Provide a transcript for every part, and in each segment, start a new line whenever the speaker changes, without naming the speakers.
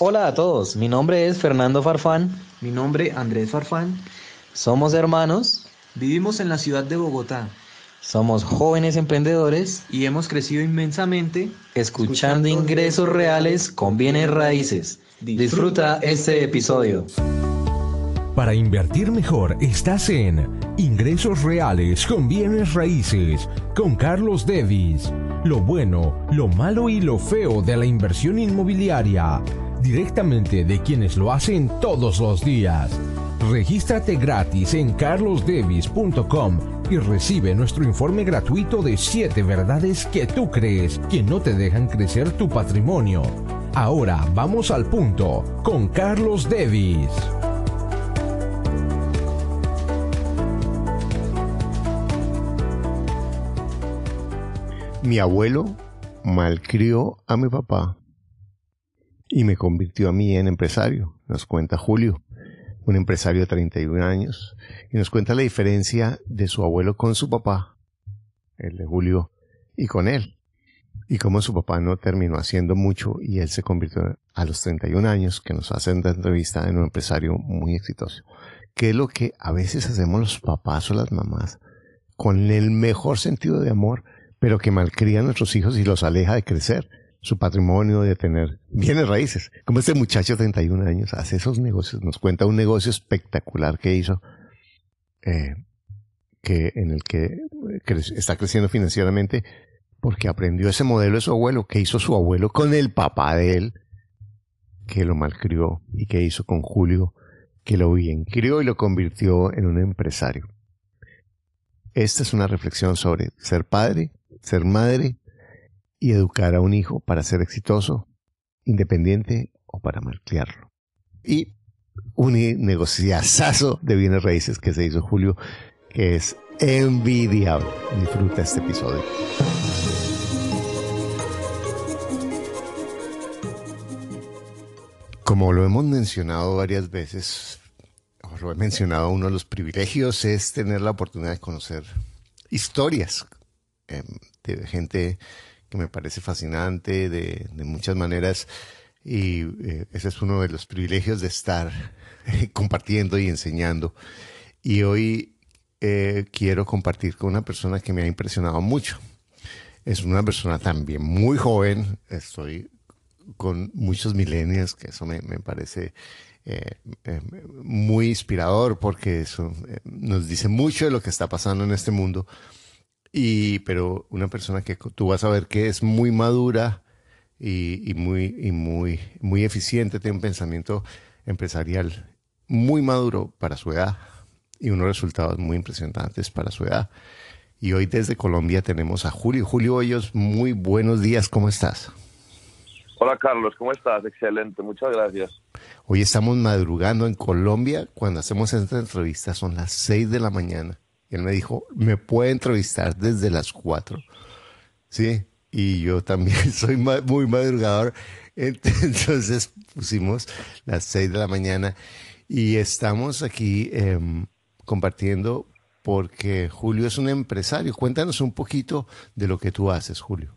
Hola a todos, mi nombre es Fernando Farfán.
Mi nombre Andrés Farfán.
Somos hermanos.
Vivimos en la ciudad de Bogotá.
Somos jóvenes emprendedores
y hemos crecido inmensamente
escuchando, ingresos reales con bienes raíces. Disfruta este episodio.
Para invertir mejor estás en Ingresos Reales con Bienes Raíces con Carlos Devis. Lo bueno, lo malo y lo feo de la inversión inmobiliaria directamente de quienes lo hacen todos los días. Regístrate gratis en carlosdevis.com y recibe nuestro informe gratuito de 7 verdades que tú crees que no te dejan crecer tu patrimonio. Ahora vamos al punto con Carlos Devis.
Mi abuelo malcrió a mi papá y me convirtió a mí en empresario, nos cuenta Julio, un empresario de 31 años, y nos cuenta la diferencia de su abuelo con su papá, el de Julio, y con él, y cómo su papá no terminó haciendo mucho y él se convirtió a los 31 años, que nos hacen la entrevista, en un empresario muy exitoso. ¿Qué es lo que a veces hacemos los papás o las mamás con el mejor sentido de amor, pero que malcrían a nuestros hijos y los aleja de crecer? Su patrimonio, de tener bienes raíces. Como este muchacho de 31 años hace esos negocios, nos cuenta un negocio espectacular que hizo, eh, que, en el que está creciendo financieramente porque aprendió ese modelo de su abuelo, que hizo su abuelo con el papá de él, que lo malcrió y que hizo con Julio, que lo bien crió y lo convirtió en un empresario. Esta es una reflexión sobre ser padre, ser madre y educar a un hijo para ser exitoso, independiente o para malcriarlo. Y un negociazazo de bienes raíces que se hizo Julio, que es envidiable. Disfruta este episodio. Como lo hemos mencionado varias veces, o lo he mencionado, uno de los privilegios es tener la oportunidad de conocer historias em, de gente que me parece fascinante de, muchas maneras y eh, ese es uno de los privilegios de estar compartiendo y enseñando. Y hoy eh, quiero compartir con una persona que me ha impresionado mucho. Es una persona también muy joven, estoy con muchos millennials, que eso me, parece eh, muy inspirador porque eso nos dice mucho de lo que está pasando en este mundo y, pero una persona que tú vas a ver que es muy madura y, muy, y muy, muy eficiente, tiene un pensamiento empresarial muy maduro para su edad y unos resultados muy impresionantes para su edad. Y hoy desde Colombia tenemos a Julio. Julio Hoyos, muy buenos días, ¿cómo estás?
Hola Carlos, ¿cómo estás? Excelente, muchas gracias.
Hoy estamos madrugando en Colombia. Cuando hacemos esta entrevista son las 6 de la mañana. Él me dijo, me puede entrevistar desde las 4. Sí, y yo también soy muy madrugador. Entonces pusimos las 6 de la mañana y estamos aquí em, compartiendo porque Julio es un empresario. Cuéntanos un poquito de lo que tú haces, Julio.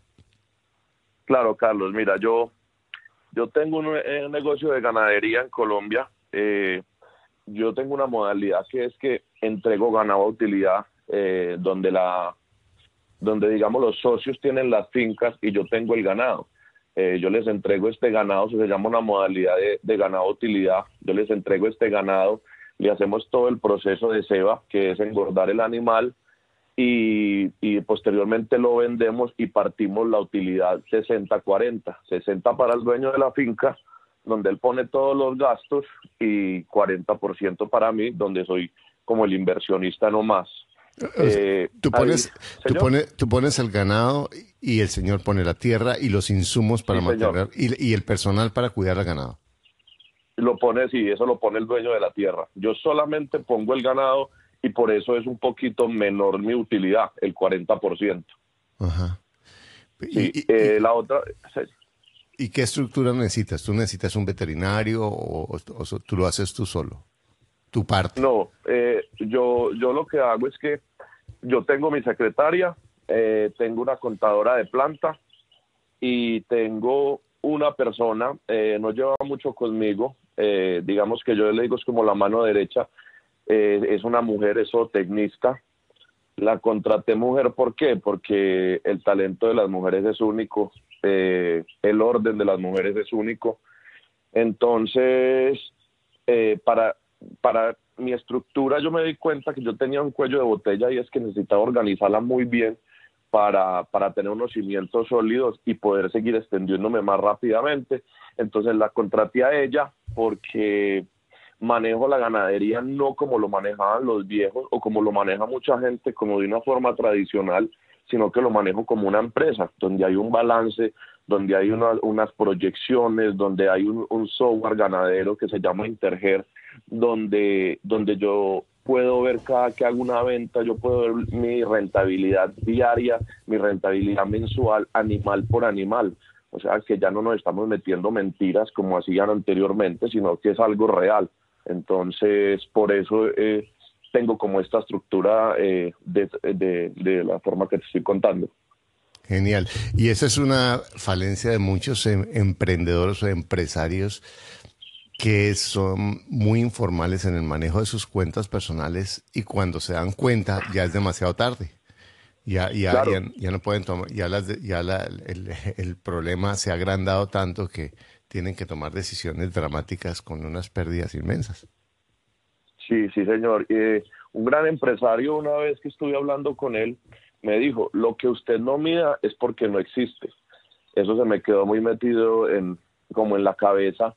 Claro, Carlos. Mira, yo, yo tengo un, eh, negocio de ganadería en Colombia. Eh, yo tengo una modalidad que es que entrego ganado a utilidad, eh, donde la donde digamos los socios tienen las fincas y yo tengo el ganado. Eh, yo les entrego este ganado, se llama una modalidad de, ganado utilidad, yo les entrego este ganado, le hacemos todo el proceso de ceba, que es engordar el animal, y, y posteriormente lo vendemos y partimos la utilidad 60-40, 60 para el dueño de la finca, donde él pone todos los gastos y 40% para mí, donde soy como el inversionista no más.
Eh, tú, pones, tú, pones, tú pones el ganado y el señor pone la tierra y los insumos para mantener y, y, el personal para cuidar el ganado.
Lo pone, sí, eso lo pone el dueño de la tierra. Yo solamente pongo el ganado y por eso es un poquito menor mi utilidad, el 40%. Ajá. Y, eh, la otra,
¿Y qué estructura necesitas? ¿Tú necesitas un veterinario o, tú lo haces tú solo? ¿Tu parte?
No, eh, yo, yo lo que hago es que yo tengo mi secretaria, eh, tengo una contadora de planta y tengo una persona, eh, no lleva mucho conmigo, eh, digamos que yo le digo es como la mano derecha, es una mujer, es zootecnista. La contraté mujer, ¿por qué? Porque el talento de las mujeres es único, eh, el orden de las mujeres es único. Entonces, eh, para, para mi estructura yo me di cuenta que yo tenía un cuello de botella y es que necesitaba organizarla muy bien para, para tener unos cimientos sólidos y poder seguir extendiéndome más rápidamente. Entonces la contraté a ella porque manejo la ganadería no como lo manejaban los viejos o como lo maneja mucha gente, como de una forma tradicional, sino que lo manejo como una empresa, donde hay un balance, donde hay una- unas proyecciones, donde hay un, software ganadero que se llama Interger, donde, donde yo puedo ver cada que hago una venta, yo puedo ver mi rentabilidad diaria, mi rentabilidad mensual, animal por animal. O sea, que ya no nos estamos metiendo mentiras como hacían anteriormente, sino que es algo real. Entonces, por eso eh, tengo como esta estructura eh, de, de- de la forma que te estoy contando.
Genial. Y esa es una falencia de muchos em- emprendedores o empresarios que son muy informales en el manejo de sus cuentas personales y cuando se dan cuenta ya es demasiado tarde. Ya, ya,
Claro.
ya, ya no pueden tomar, ya, las, ya la- el, el problema se ha agrandado tanto que tienen que tomar decisiones dramáticas con unas pérdidas inmensas.
Sí, sí, señor. Eh, un gran empresario, una vez que estuve hablando con él, me dijo, lo que usted no mida es porque no existe. Eso se me quedó muy metido en, como en la cabeza.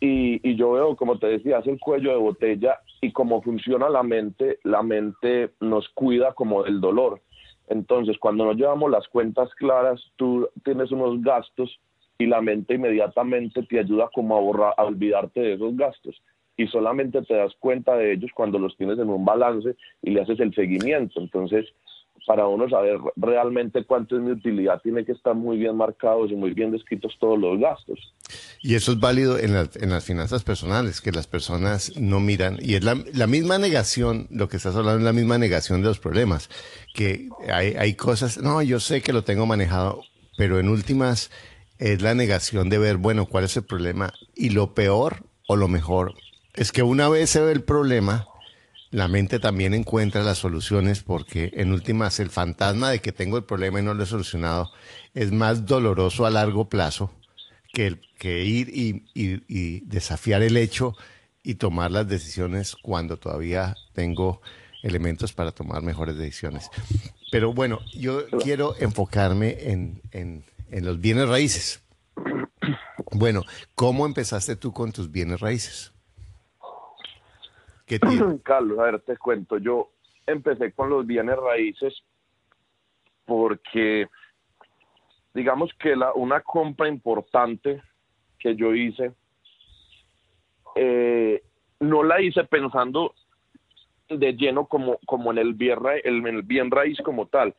Y, y yo veo, como te decía, es el cuello de botella y cómo funciona la mente, la mente nos cuida como del dolor. Entonces, cuando no llevamos las cuentas claras, tú tienes unos gastos y la mente inmediatamente te ayuda como a, borrar, a olvidarte de esos gastos y solamente te das cuenta de ellos cuando los tienes en un balance y le haces el seguimiento. Entonces, para uno saber realmente cuánto es mi utilidad, tiene que estar muy bien marcados y muy bien descritos todos los gastos.
Y eso es válido en, las- en las finanzas personales, que las personas no miran. Y es la, la misma negación, lo que estás hablando es la misma negación de los problemas. Que hay, hay cosas, no, yo sé que lo tengo manejado, pero en últimas es la negación de ver, bueno, cuál es el problema. Y lo peor o lo mejor es que una vez se ve el problema, la mente también encuentra las soluciones porque en últimas el fantasma de que tengo el problema y no lo he solucionado es más doloroso a largo plazo que, ir y, desafiar el hecho y tomar las decisiones cuando todavía tengo elementos para tomar mejores decisiones. Pero bueno, yo quiero enfocarme en, en- en los bienes raíces. Bueno, ¿cómo empezaste tú con tus bienes raíces? ¿Qué ti-
Carlos, a ver, te cuento. Yo empecé con los bienes raíces porque, digamos que la, una compra importante que yo hice, eh, no la hice pensando de lleno como, como en, el bien, el- el bien raíz como tal.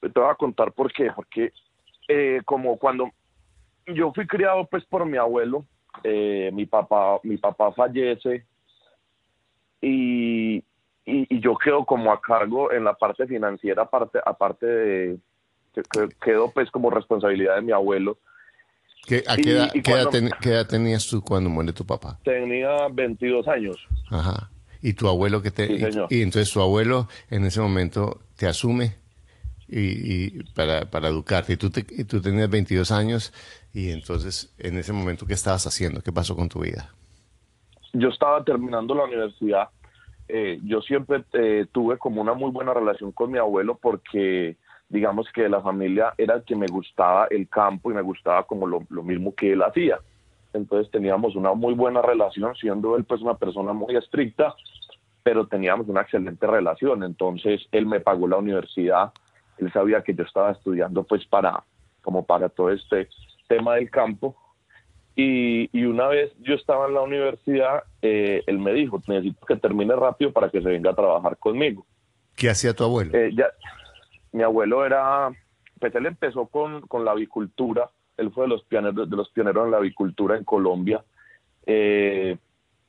Te voy a contar por qué. Porque eh, como cuando yo fui criado pues por mi abuelo, eh, mi papá, mi papá fallece y, y, y yo quedo como a cargo en la parte financiera, aparte, aparte de, que- que- quedo pues como responsabilidad de mi abuelo.
¿Qué, a qué edad,
y
qué edad ten- qué edad tenías tú cuando muere tu papá?
Tenía 22 años.
Ajá. ¿Y tu abuelo que te...
Sí,
y- y, entonces tu abuelo en ese momento te asume y, y para, para educarte. Y tú, te- y tú tenías 22 años y entonces en ese momento, ¿qué estabas haciendo? ¿Qué pasó con tu vida?
Yo estaba terminando la universidad. Eh, yo siempre eh, tuve como una muy buena relación con mi abuelo porque digamos que de la familia era el que me gustaba el campo y me gustaba como lo, lo mismo que él hacía. Entonces teníamos una muy buena relación, siendo él pues una persona muy estricta, pero teníamos una excelente relación. Entonces él me pagó la universidad, él sabía que yo estaba estudiando pues para, como para todo este tema del campo. Y, y una vez yo estaba en la universidad, eh, él me dijo, necesito que termine rápido para que se venga a trabajar conmigo.
¿Qué hacía tu abuelo?
Eh, ya, mi abuelo era, pues él empezó con, con la avicultura, él fue de los pioneros, de los pioneros en la avicultura en Colombia. Eh,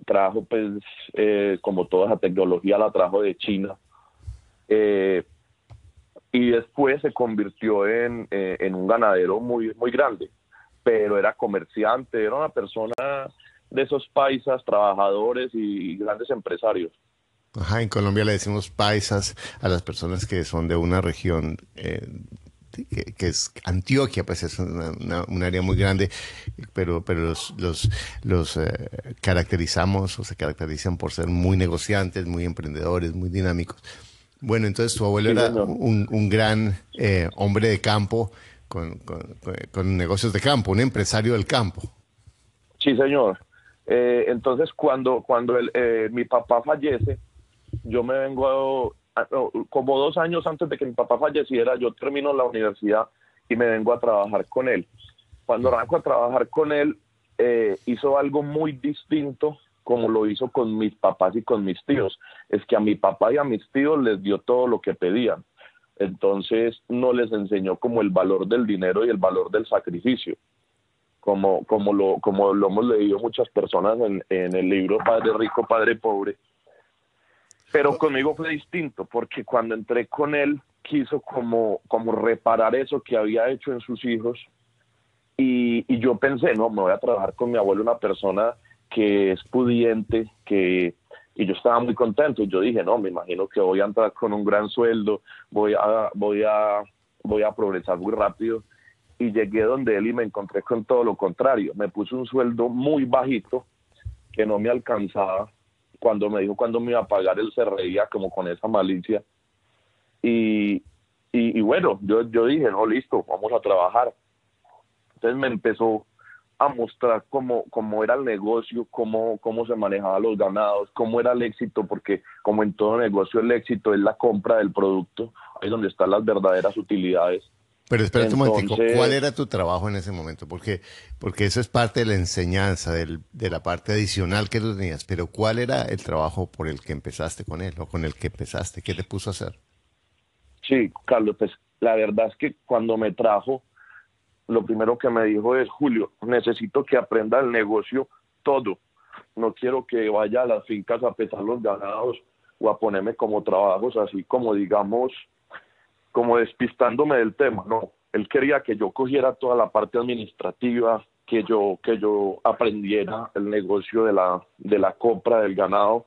trajo pues eh, como toda esa tecnología la trajo de China. Eh, y después se convirtió en, en un ganadero muy, muy grande. Pero era comerciante, era una persona de esos paisas, trabajadores y grandes empresarios.
Ajá, en Colombia le decimos paisas a las personas que son de una región eh, que, es Antioquia, pues es un área muy grande, pero, pero los, los, los eh, caracterizamos o se caracterizan por ser muy negociantes, muy emprendedores, muy dinámicos. Bueno, entonces tu abuelo era un, un, gran eh, hombre de campo con, con, negocios de campo, un empresario del campo.
Sí, señor. entonces, cuando, cuando mi papá fallece, yo me vengo, a, como dos años antes de que mi papá falleciera, yo termino la universidad y me vengo a trabajar con él. Cuando arranco a trabajar con él, eh, hizo algo muy distinto como lo hizo con mis papás y con mis tíos. Es que a mi papá y a mis tíos les dio todo lo que pedían. Entonces no les enseñó como el valor del dinero y el valor del sacrificio. Como, como, lo, como lo hemos leído muchas personas en, en el libro Padre Rico, Padre Pobre, pero conmigo fue distinto, porque cuando entré con él, quiso como, como reparar eso que había hecho en sus hijos. Y, y yo pensé, no, me voy a trabajar con mi abuelo, una persona que es pudiente, que y yo estaba muy contento y yo dije no me imagino que voy a entrar con un gran sueldo voy a voy a voy a progresar muy rápido y llegué donde él y me encontré con todo lo contrario me puso un sueldo muy bajito que no me alcanzaba cuando me dijo cuándo me iba a pagar, él se reía como con esa malicia. Y, y, bueno, yo, yo dije, no, listo, vamos a trabajar. Entonces me empezó a mostrar cómo, cómo era el negocio, cómo, cómo se manejaban los ganados, cómo era el éxito, porque como en todo negocio el éxito es la compra del producto, ahí es donde están las verdaderas utilidades.
Pero espérate un momentico, ¿cuál era tu trabajo en ese momento? Porque, porque eso es parte de la enseñanza, del, de la parte adicional que tú tenías, pero ¿cuál era el trabajo por el que empezaste con él o con el que empezaste? ¿Qué te puso a hacer?
Sí, Carlos, pues la verdad es que cuando me trajo, lo primero que me dijo es, Julio, necesito que aprenda el negocio todo. No quiero que vaya a las fincas a pesar los ganados o a ponerme como trabajos así como digamos como despistándome del tema, no, él quería que yo cogiera toda la parte administrativa, que yo, que yo aprendiera el negocio de la, de la compra del ganado,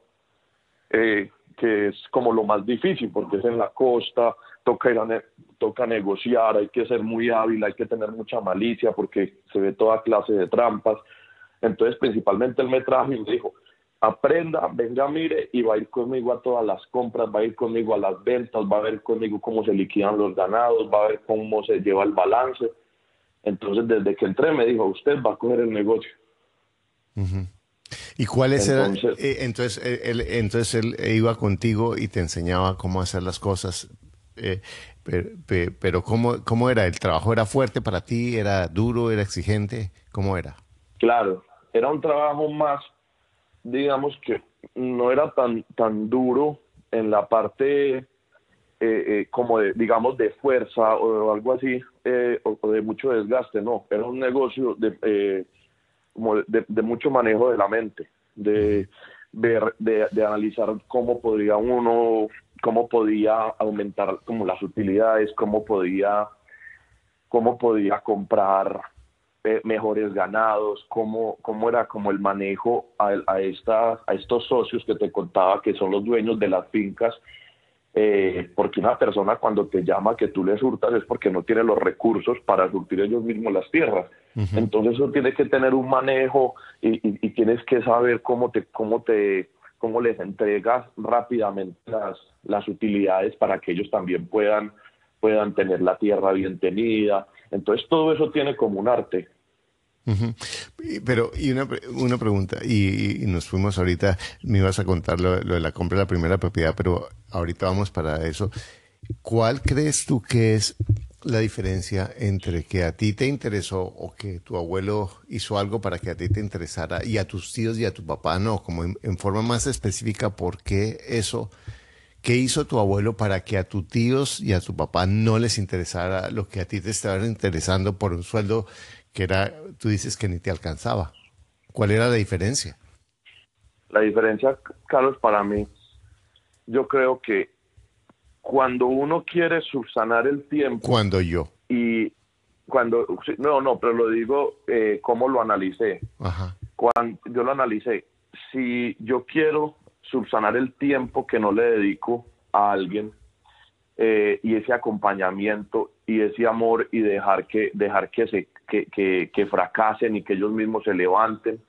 eh, que es como lo más difícil, porque es en la costa, toca, ir toca negociar, hay que ser muy hábil, hay que tener mucha malicia, porque se ve toda clase de trampas. Entonces, principalmente él me trajo y me dijo, aprenda, venga, mire, y va a ir conmigo a todas las compras, va a ir conmigo a las ventas, va a ver conmigo cómo se liquidan los ganados, va a ver cómo se lleva el balance. Entonces, desde que entré, me dijo, usted va a coger el negocio.
¿Y cuáles eran? Eh, entonces, eh, él, entonces él iba contigo y te enseñaba cómo hacer las cosas. Eh, pero, pero ¿cómo, ¿cómo era? ¿El trabajo era fuerte para ti? ¿Era duro? ¿Era exigente? ¿Cómo era?
Claro, era un trabajo más digamos que no era tan, tan duro en la parte eh, eh, como de, digamos, de fuerza o algo así, eh, o, de mucho desgaste, no, era un negocio de, como de, mucho manejo de la mente, de de, de, analizar cómo podría uno, cómo podía aumentar como las utilidades, cómo podía, cómo podía comprar mejores ganados, cómo, cómo era como el manejo a, a, esta, a estos socios que te contaba que son los dueños de las fincas, eh, porque una persona cuando te llama que tú le surtas es porque no tiene los recursos para surtir ellos mismos las tierras. Entonces eso tiene que tener un manejo y, y, tienes que saber cómo te, cómo te, cómo les entregas rápidamente las, utilidades para que ellos también puedan, puedan tener la tierra bien tenida. Entonces todo eso tiene como un arte.
Pero, y una, una pregunta, y, nos fuimos ahorita, me ibas a contar lo, de la compra de la primera propiedad, pero ahorita vamos para eso. ¿Cuál crees tú que es la diferencia entre que a ti te interesó o que tu abuelo hizo algo para que a ti te interesara y a tus tíos y a tu papá no? Como en, forma más específica, ¿por qué eso? ¿Qué hizo tu abuelo para que a tus tíos y a tu papá no les interesara lo que a ti te estaba interesando por un sueldo que era, tú dices que ni te alcanzaba. ¿Cuál era la diferencia?
La diferencia, Carlos, para mí, yo creo que cuando uno quiere subsanar el tiempo.
Cuando yo.
Y cuando, no, no, pero lo digo, eh, ¿cómo lo analicé?
Ajá.
Cuando yo lo analicé, si yo quiero subsanar el tiempo que no le dedico a alguien eh, y ese acompañamiento y ese amor y dejar que dejar que se que, que, que, fracasen y que ellos mismos se levanten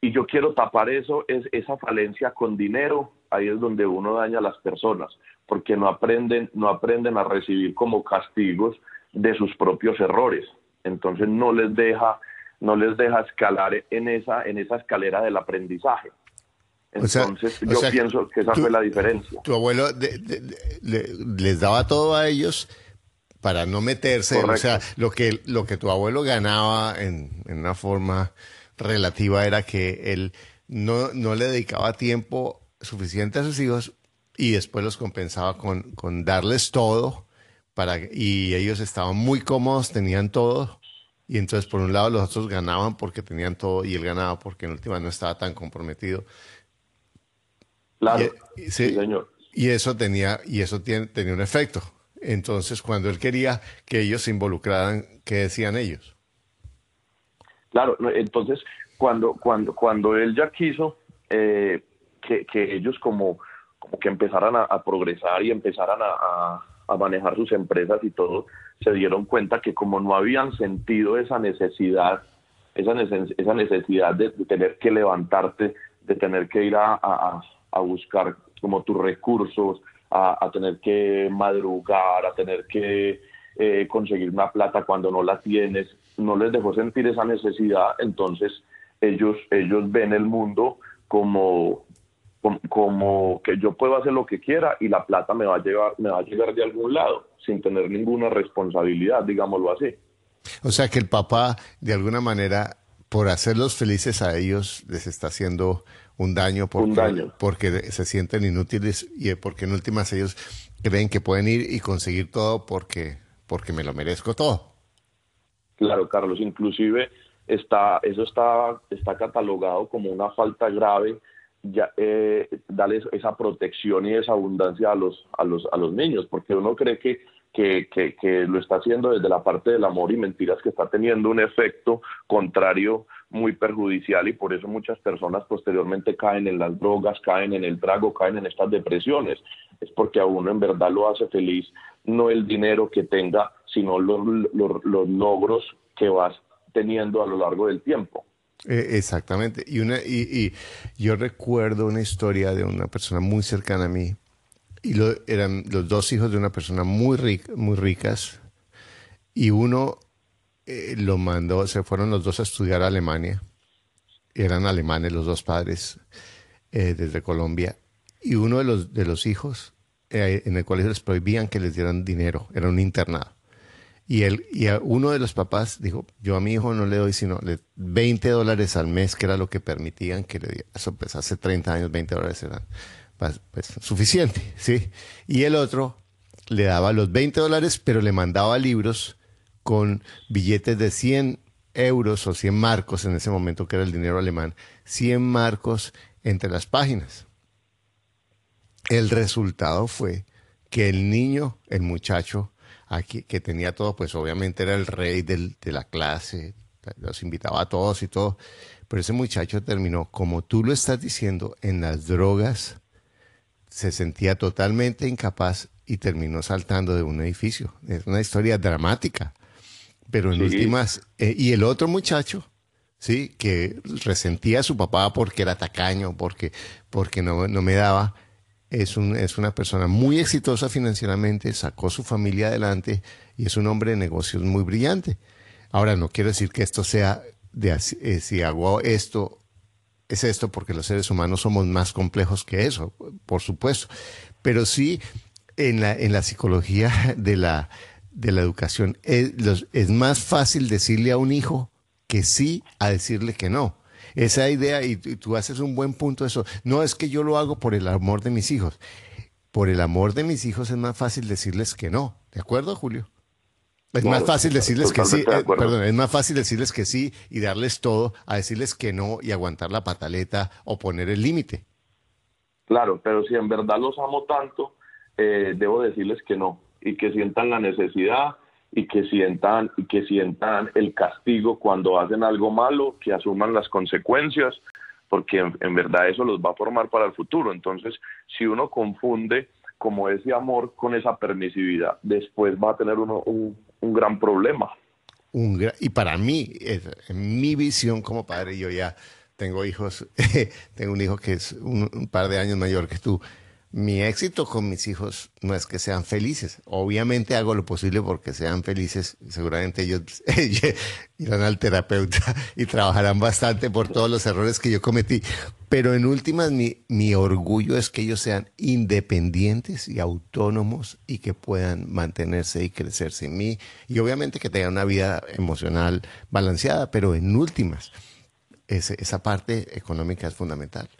y yo quiero tapar eso es esa falencia con dinero ahí es donde uno daña a las personas porque no aprenden no aprenden a recibir como castigos de sus propios errores entonces no les deja no les deja escalar en esa en esa escalera del aprendizaje entonces, yo pienso que esa fue la diferencia.
Tu abuelo les daba todo a ellos para no meterse. O sea, lo que, lo que tu abuelo ganaba en, una forma relativa era que él no, no le dedicaba tiempo suficiente a sus hijos y después los compensaba con, con darles todo para y ellos estaban muy cómodos, tenían todo y entonces por un lado los otros ganaban porque tenían todo y él ganaba porque en última no estaba tan comprometido.
Claro, y, sí, señor.
Y eso tenía, y eso tiene, tenía un efecto. Entonces, cuando él quería que ellos se involucraran, ¿qué decían ellos?
Claro, entonces, cuando, cuando, cuando él ya quiso eh, que, ellos como, como que empezaran a, progresar y empezaran a, manejar sus empresas y todo, se dieron cuenta que como no habían sentido esa necesidad, esa, esa necesidad de, tener que levantarte, de tener que ir a, a buscar como tus recursos, a, tener que madrugar, a tener que eh, conseguir una plata cuando no la tienes, no les dejó sentir esa necesidad, entonces ellos, ellos ven el mundo como, como, que yo puedo hacer lo que quiera y la plata me va a llegar, me va a llegar de algún lado, sin tener ninguna responsabilidad, digámoslo así.
O sea que el papá, de alguna manera, por hacerlos felices a ellos, les está haciendo un daño porque, porque se sienten inútiles y porque en últimas ellos creen que pueden ir y conseguir todo porque, porque me lo merezco todo.
Claro, Carlos, inclusive está, eso está, está catalogado como una falta grave ya eh, darles esa protección y esa abundancia a los a los a los niños porque uno cree que que, que, que, lo está haciendo desde la parte del amor y mentiras que está teniendo un efecto contrario muy perjudicial y por eso muchas personas posteriormente caen en las drogas, caen en el trago, caen en estas depresiones. Es porque a uno en verdad lo hace feliz no el dinero que tenga, sino los, los, logros que vas teniendo a lo largo del tiempo.
Eh, exactamente. Y, una, y, yo recuerdo una historia de una persona muy cercana a mí. Y eran los dos hijos de una persona muy, rica, muy ricas. Y uno eh, lo mandó, se fueron los dos a estudiar a Alemania. Eran alemanes los dos padres eh, desde Colombia. Y uno de los, de los hijos, eh, en el colegio les prohibían que les dieran dinero, era un internado. Y, él, y uno de los papás dijo, yo a mi hijo no le doy sino 20 dólares al mes, que era lo que permitían que le diera. Eso pues hace 30 años 20 dólares eran pues, pues, suficiente, ¿sí? Y el otro le daba los 20 dólares, pero le mandaba libros con billetes de 100 euros o 100 marcos en ese momento, que era el dinero alemán, 100 marcos entre las páginas. El resultado fue que el niño, el muchacho, aquí, que tenía todo, pues obviamente era el rey de la clase, los invitaba a todos y todo, pero ese muchacho terminó, como tú lo estás diciendo, en las drogas, se sentía totalmente incapaz y terminó saltando de un edificio. Es una historia dramática. Pero en últimas, eh, y el otro muchacho, sí, que resentía a su papá porque era tacaño, porque, porque no, no me daba, es, un, es una persona muy exitosa financieramente, sacó su familia adelante y es un hombre de negocios muy brillante. Ahora, no quiero decir que esto sea de eh, si hago esto, es esto, porque los seres humanos somos más complejos que eso, por supuesto. Pero sí, en la, en la psicología de la, de la educación. Es, es, más fácil decirle a un hijo que sí a decirle que no. Esa idea, y, tú haces un buen punto de eso, no es que yo lo hago por el amor de mis hijos. Por el amor de mis hijos es más fácil decirles que no. ¿De acuerdo, Julio? Es más fácil decirles que sí, eh, perdón, es más fácil decirles que sí y darles todo a decirles que no y aguantar la pataleta o poner el límite.
Claro, pero si en verdad los amo tanto, eh, debo decirles que no y que sientan la necesidad y que sientan y que sientan el castigo cuando hacen algo malo, que asuman las consecuencias, porque en, verdad eso los va a formar para el futuro. Entonces, si uno confunde como ese amor con esa permisividad, después va a tener uno un, gran problema.
Un y para mí, en mi visión como padre, yo ya tengo hijos, tengo un hijo que es un par de años mayor que tú, mi éxito con mis hijos no es que sean felices. Obviamente hago lo posible porque sean felices. Seguramente ellos irán al terapeuta y trabajarán bastante por todos los errores que yo cometí. Pero en últimas, mi, mi orgullo es que ellos sean independientes y autónomos y que puedan mantenerse y crecerse en mí. Y obviamente que tengan una vida emocional balanceada, pero en últimas, esa parte económica es fundamental.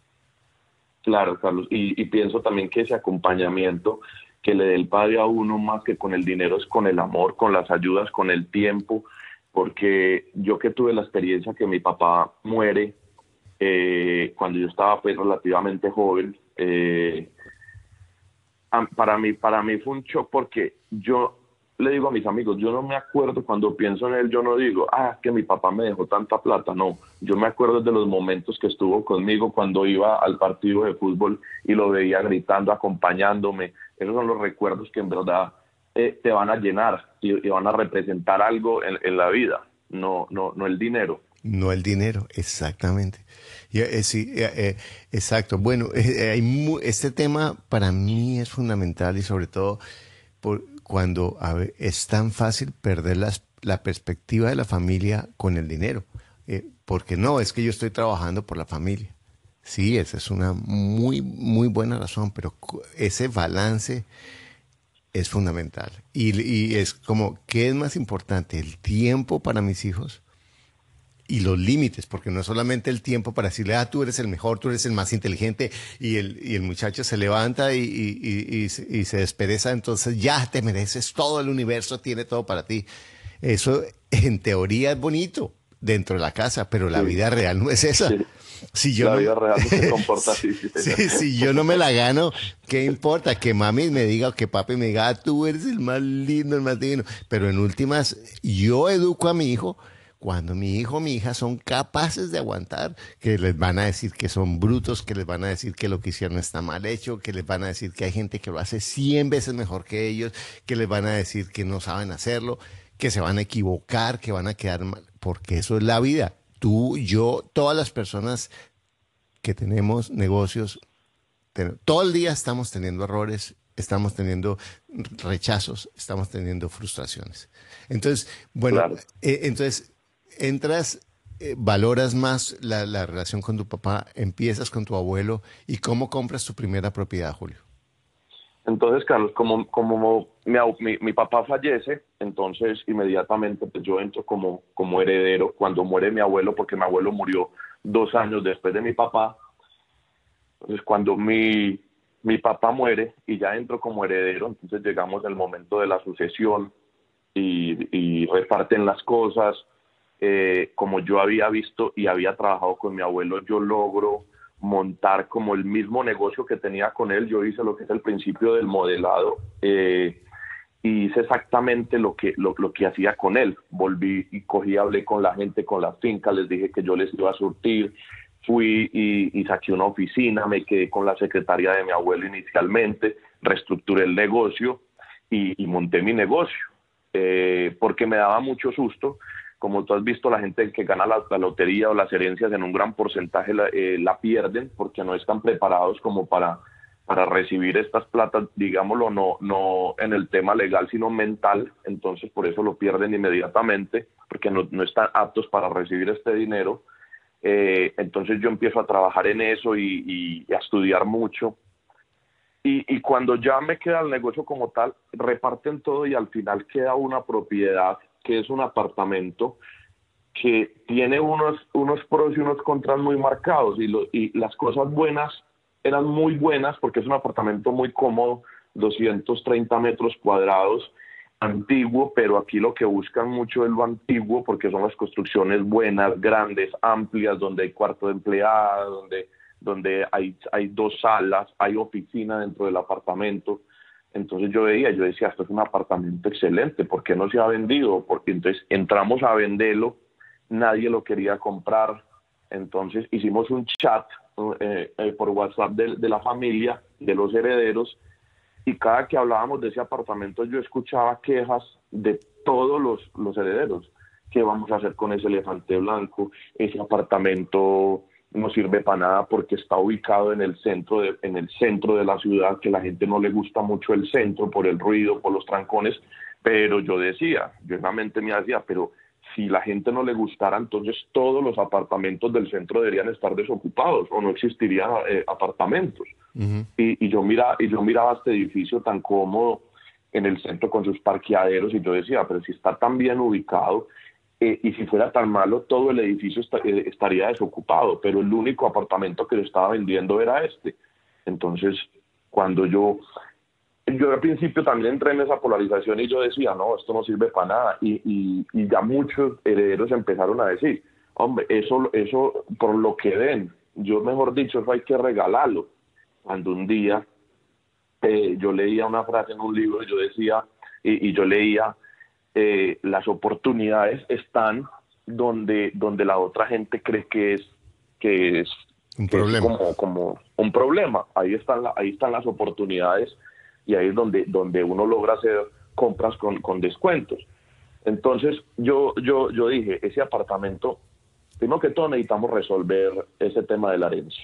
Claro, Carlos, y, pienso también que ese acompañamiento que le dé el padre a uno más que con el dinero es con el amor, con las ayudas, con el tiempo, porque yo que tuve la experiencia que mi papá muere eh, cuando yo estaba pues relativamente joven, eh, para mí para mí fue un shock porque yo le digo a mis amigos, yo no me acuerdo cuando pienso en él, yo no digo, ah, que mi papá me dejó tanta plata, no, yo me acuerdo de los momentos que estuvo conmigo cuando iba al partido de fútbol y lo veía gritando, acompañándome, esos son los recuerdos que en verdad eh, te van a llenar y, van a representar algo en, la vida, no, no, no el dinero.
No el dinero, exactamente. Eh, sí, eh, exacto. Bueno, este tema para mí es fundamental y sobre todo por, cuando es tan fácil perder la perspectiva de la familia con el dinero. Eh, porque no, es que yo estoy trabajando por la familia. Sí, esa es una muy, muy buena razón, pero ese balance es fundamental. Y, y, es como, ¿qué es más importante? ¿El tiempo para mis hijos y los límites, porque no es solamente el tiempo para decirle, ah, tú eres el mejor, tú eres el más inteligente, y el, y el muchacho se levanta y, y, y, se despereza, entonces ya te mereces todo el universo, tiene todo para ti. Eso en teoría es bonito dentro de la casa, pero la vida real no es esa. Si yo
la vida real no se comporta así.
si yo no me la gano, ¿qué importa? Que mami me diga o que papi me diga, ah, tú eres el más lindo, el más divino. Pero en últimas, yo educo a mi hijo cuando mi hijo o mi hija son capaces de aguantar, que les van a decir que son brutos, que les van a decir que lo que hicieron está mal hecho, que les van a decir que hay gente que lo hace 100 veces mejor que ellos, que les van a decir que no saben hacerlo, que se van a equivocar, que van a quedar mal, porque eso es la vida. Tú, yo, todas las personas que tenemos negocios, todo el día estamos teniendo errores, estamos teniendo rechazos, estamos teniendo frustraciones. Entonces, bueno, eh, entonces entras, eh, valoras más la, relación con tu papá, empiezas con tu abuelo y cómo compras tu primera propiedad, Julio.
Entonces, Carlos, como, como mi, mi, papá fallece, entonces inmediatamente pues, yo entro como, como heredero cuando muere mi abuelo, porque mi abuelo murió dos años después de mi papá. Entonces, cuando mi, mi papá muere y ya entro como heredero, entonces llegamos al momento de la sucesión y reparten las cosas, eh, como yo había visto y había trabajado con mi abuelo, yo logro montar como el mismo negocio que tenía con él. Yo hice lo que es el principio del modelado eh, y hice exactamente lo que, lo, que hacía con él. Volví y cogí, hablé con la gente, con la finca, les dije que yo les iba a surtir. Fui y, saqué una oficina, me quedé con la secretaria de mi abuelo inicialmente, reestructuré el negocio y, monté mi negocio, eh, porque me daba mucho susto como tú has visto, la gente que gana la, lotería o las herencias en un gran porcentaje eh, la, pierden porque no están preparados como para, para recibir estas platas, digámoslo, no, no en el tema legal, sino mental. Entonces, por eso lo pierden inmediatamente, porque no, no están aptos para recibir este dinero. Eh, entonces yo empiezo a trabajar en eso y, y a estudiar mucho. Y, y, cuando ya me queda el negocio como tal, reparten todo y al final queda una propiedad que es un apartamento que tiene unos, unos pros y unos contras muy marcados y, y las cosas buenas eran muy buenas porque es un apartamento muy cómodo, 230 metros cuadrados, antiguo, pero aquí lo que buscan mucho es lo antiguo porque son las construcciones buenas, grandes, amplias, donde hay cuarto de empleada, donde, donde hay, hay dos salas, hay oficina dentro del apartamento. Entonces yo veía, yo decía, esto es un apartamento excelente, ¿por qué no se ha vendido? Porque entonces entramos a venderlo, nadie lo quería comprar, entonces hicimos un chat eh, eh, por WhatsApp de, la familia, de los herederos, y cada que hablábamos de ese apartamento yo escuchaba quejas de todos los, los herederos. ¿Qué vamos a hacer con ese elefante blanco? Ese apartamento no sirve para nada porque está ubicado en el centro de, en el centro de la ciudad, que la gente no le gusta mucho el centro por el ruido, por los trancones, pero yo decía, yo en la mente me decía, pero si la gente no le gustara, entonces todos los apartamentos del centro deberían estar desocupados o no existirían eh, apartamentos. y, y, yo mira, y yo miraba este edificio tan cómodo en el centro con sus parqueaderos y yo decía, pero si está tan bien ubicado eh, y si fuera tan malo, todo el edificio eh, estaría desocupado, pero el único apartamento que lo estaba vendiendo era este. Entonces, cuando yo, yo al principio también entré en esa polarización y yo decía, no, esto no sirve para nada. Y, y, ya muchos herederos empezaron a decir, hombre, eso, eso por lo que den, yo mejor dicho, eso hay que regalarlo. Cuando un día eh, yo leía una frase en un libro y yo decía, y, y yo leía, eh, las oportunidades están donde, donde la otra gente cree que es, que es,
un problema.
como, como un problema. Ahí están, ahí están las oportunidades y ahí es donde, donde uno logra hacer compras con, con descuentos. Entonces yo, yo, yo dije, ese apartamento, primero que todo necesitamos resolver ese tema de la herencia.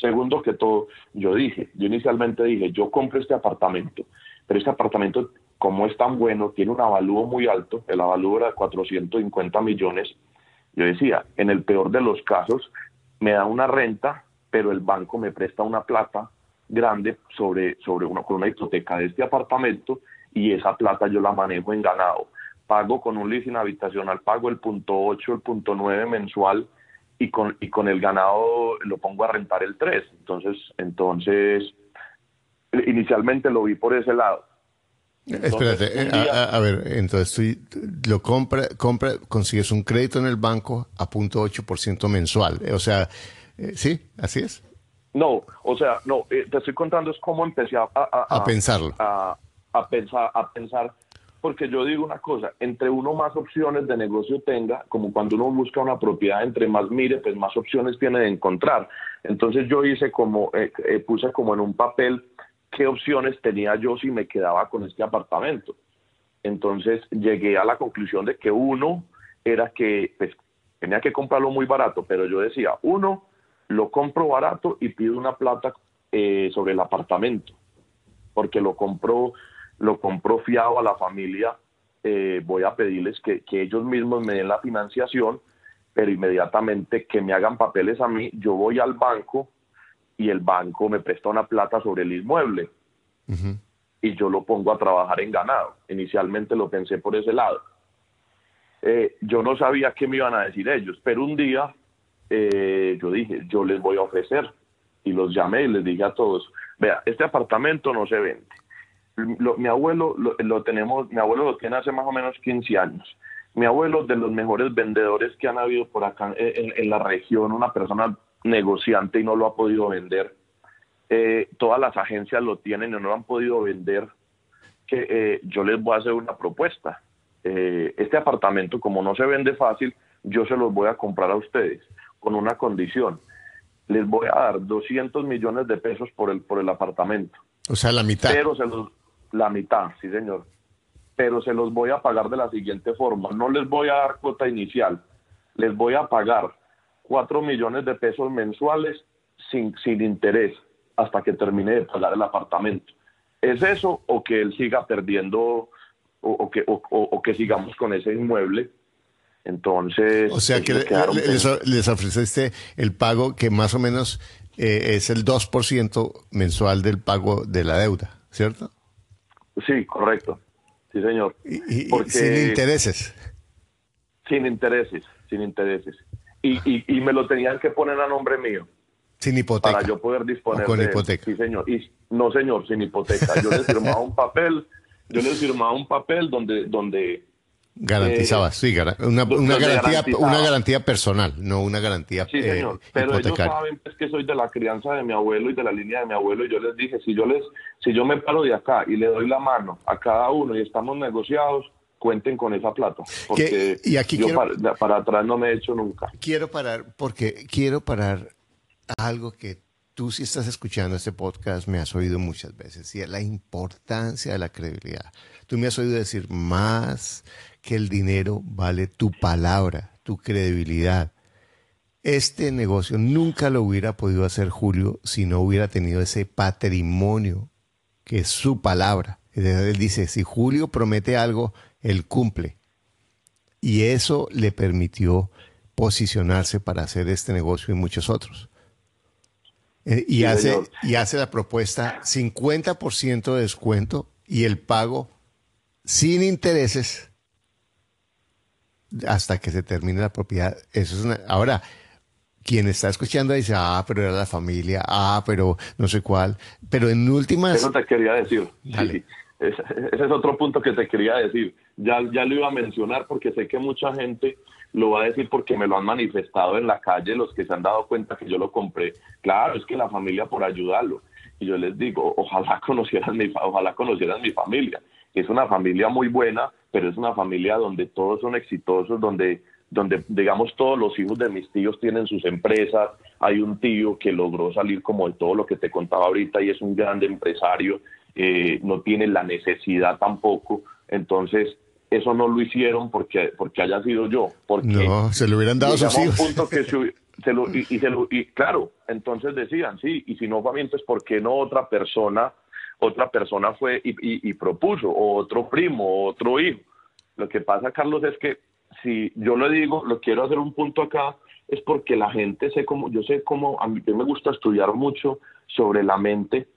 Segundo que todo, yo dije, yo inicialmente dije, yo compro este apartamento, pero este apartamento como es tan bueno, tiene un avalúo muy alto, el avalúo era de 450 millones, yo decía, en el peor de los casos, me da una renta, pero el banco me presta una plata grande sobre, sobre una, con una hipoteca de este apartamento y esa plata yo la manejo en ganado. Pago con un leasing habitacional, pago el punto 8, el punto 9 mensual y con, y con el ganado lo pongo a rentar el 3. Entonces, entonces, inicialmente lo vi por ese lado
Espérate, eh, a, ver, entonces tú lo compra, compra, consigues un crédito en el banco a punto 8% mensual. O sea, eh, ¿sí? ¿Así es?
No, o sea, no, eh, te estoy contando es cómo empecé a,
a, pensarlo.
A, pensar, a pensar, porque yo digo una cosa, entre uno más opciones de negocio tenga, como cuando uno busca una propiedad, entre más mire, pues más opciones tiene de encontrar. Entonces yo hice como, puse como en un papel qué opciones tenía yo si me quedaba con este apartamento. Entonces llegué a la conclusión de que uno era que pues, tenía que comprarlo muy barato, pero yo decía, uno, lo compro barato y pido una plata eh, sobre el apartamento, porque lo compro, lo compro fiado a la familia, eh, voy a pedirles que, que ellos mismos me den la financiación, pero inmediatamente que me hagan papeles a mí, yo voy al banco y el banco me presta una plata sobre el inmueble y yo lo pongo a trabajar en ganado. Inicialmente lo pensé por ese lado. Eh, yo no sabía qué me iban a decir ellos, pero un día eh, yo dije, yo les voy a ofrecer y los llamé y les dije a todos, vea, este apartamento no se vende. mi abuelo lo, tenemos, mi abuelo lo tiene hace más o menos 15 años. Mi abuelo de los mejores vendedores que han habido por acá en la región, una persona negociante y no lo ha podido vender. Eh, todas las agencias lo tienen y no lo han podido vender. Que eh, yo les voy a hacer una propuesta. Eh, este apartamento, como no se vende fácil, yo se los voy a comprar a ustedes con una condición. Les voy a dar 200 millones de pesos por el por el apartamento.
O sea, la mitad.
Pero se los, la mitad, sí, señor. Pero se los voy a pagar de la siguiente forma. No les voy a dar cuota inicial. Les voy a pagar 4 millones de pesos mensuales sin, sin interés hasta que termine de pagar el apartamento. ¿Es eso o que él siga perdiendo o, que, o, que sigamos con ese inmueble? Entonces...
O sea que les, les, ofreciste el pago que más o menos eh, es el 2% mensual del pago de la deuda, ¿cierto?
Sí, correcto. Sí, señor.
y sin intereses.
Sin intereses, sin intereses y, y, me lo tenían que poner a nombre mío.
Sin hipoteca.
Para yo poder disponer
con hipoteca.
Sí, señor. Y, no, señor, sin hipoteca. Yo les firmaba un papel, yo les firmaba un papel donde, donde,
Garantizabas, sí, una, una garantía, una garantía personal, no una garantía
Sí, señor, pero ellos saben pues, que soy de la crianza de mi abuelo y de la línea de mi abuelo y yo les dije, si yo les si yo me paro de acá y le doy la mano a cada uno y estamos negociados, cuenten con esa plata, porque
y aquí
yo para, atrás no me he hecho nunca.
Quiero parar porque quiero parar algo que tú si estás escuchando este podcast me has oído muchas veces y es la importancia de la credibilidad. Tú me has oído decir más que el dinero vale tu palabra, tu credibilidad. Este negocio nunca lo hubiera podido hacer Julio si no hubiera tenido ese patrimonio que es su palabra. Él dice, si Julio promete algo, él cumple. Y eso le permitió posicionarse para hacer este negocio y muchos otros. Eh, y, hace, y hace la propuesta 50% de descuento y el pago sin intereses hasta que se termine la propiedad. Eso es una, ahora, quien está escuchando dice, ah, pero era la familia, ah, pero no sé cuál, pero en últimas...
Eso te quería decir. Sí, ese, es otro punto que te quería decir. Ya, ya lo iba a mencionar porque sé que mucha gente lo va a decir porque me lo han manifestado en la calle, los que se han dado cuenta que yo lo compré. Claro, es que la familia por ayudarlo. Y yo les digo, ojalá conocieran mi, ojalá conocieran mi familia. Es una familia muy buena, pero es una familia donde todos son exitosos, donde, donde digamos todos los hijos de mis tíos tienen sus empresas, hay un tío que logró salir como de todo lo que te contaba ahorita y es un grande empresario, eh, no tiene la necesidad tampoco, entonces eso no lo hicieron porque, porque haya sido yo. Porque
no, se lo hubieran dado a sus hijos.
Punto que se, lo, y, se lo, y, claro, entonces decían, sí, y si no fue entonces, ¿por qué no otra persona otra persona fue y, propuso, o otro primo, o otro hijo. Lo que pasa, Carlos, es que si yo le digo, lo quiero hacer un punto acá, es porque la gente sé cómo, yo sé cómo, a mí me gusta estudiar mucho sobre la mente,